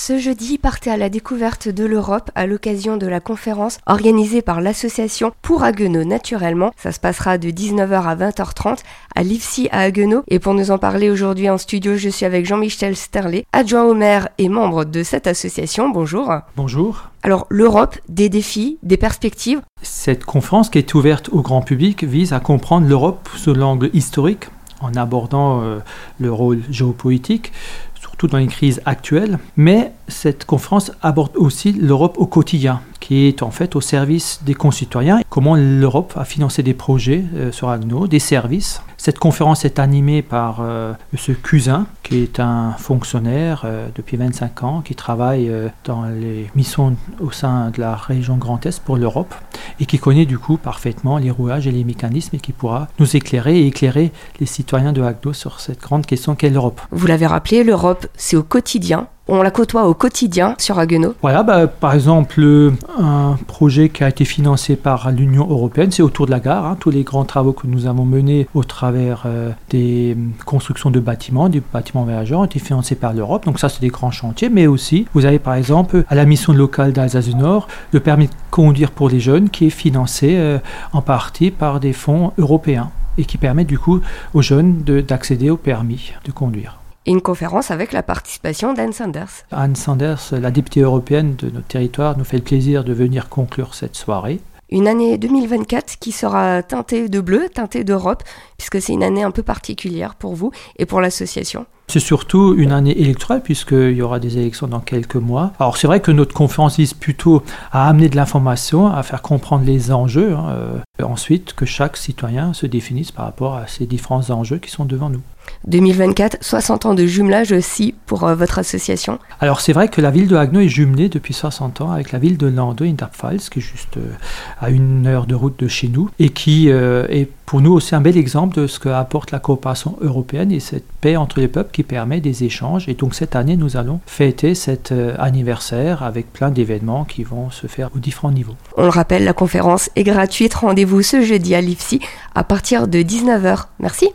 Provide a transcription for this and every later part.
Ce jeudi, partez à la découverte de l'Europe à l'occasion de la conférence organisée par l'association Pour Haguenau Naturellement. Ça se passera de 19h à 20h30 à l'IFSI à Haguenau. Et pour nous en parler aujourd'hui en studio, je suis avec Jean-Michel Sterlet, adjoint au maire et membre de cette association. Bonjour. Bonjour. Alors, l'Europe, des défis, des perspectives? Cette conférence qui est ouverte au grand public vise à comprendre l'Europe sous l'angle historique en abordant euh, le rôle géopolitique, surtout dans les crises actuelles. Mais cette conférence aborde aussi l'Europe au quotidien, qui est en fait au service des concitoyens. Comment l'Europe a financé des projets euh, sur Agno, des services. Cette conférence est animée par euh, M. Cusin, qui est un fonctionnaire euh, depuis 25 ans, qui travaille dans les missions au sein de la région Grand Est pour l'Europe, et qui connaît du coup parfaitement les rouages et les mécanismes, et qui pourra nous éclairer et éclairer les citoyens de Agno sur cette grande question qu'est l'Europe. Vous l'avez rappelé, l'Europe, c'est au quotidien on la côtoie au quotidien sur Haguenau Voilà, bah, par exemple, un projet qui a été financé par l'Union européenne, c'est autour de la gare. Hein. tous les grands travaux que nous avons menés au travers euh, des constructions de bâtiments, des bâtiments voyageurs, ont été financés par l'Europe. Donc ça, c'est des grands chantiers. Mais aussi, vous avez par exemple à la mission locale d'Alsace du Nord le permis de conduire pour les jeunes qui est financé euh, en partie par des fonds européens et qui permet du coup aux jeunes d'accéder au permis de conduire et une conférence avec la participation d'Anne Sanders. Anne Sanders, la députée européenne de notre territoire, nous fait le plaisir de venir conclure cette soirée. Une année 2024 qui sera teintée de bleu, teintée d'Europe, puisque c'est une année un peu particulière pour vous et pour l'association. C'est surtout une année électorale puisqu'il y aura des élections dans quelques mois. Alors c'est vrai que notre conférence vise plutôt à amener de l'information, à faire comprendre les enjeux, hein, euh, ensuite que chaque citoyen se définisse par rapport à ces différents enjeux qui sont devant nous. 2024, 60 ans de jumelage aussi pour euh, votre association. Alors c'est vrai que la ville de Haguenau est jumelée depuis 60 ans avec la ville de Landau Interpfalz, qui est juste euh, à une heure de route de chez nous, et qui est pour nous aussi un bel exemple de ce que apporte la coopération européenne et cette paix entre les peuples qui permet des échanges. Et donc cette année, nous allons fêter cet euh, anniversaire avec plein d'événements qui vont se faire aux différents niveaux. On le rappelle, la conférence est gratuite. Rendez-vous ce jeudi à l'IFSI à partir de 19h. Merci.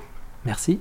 Merci.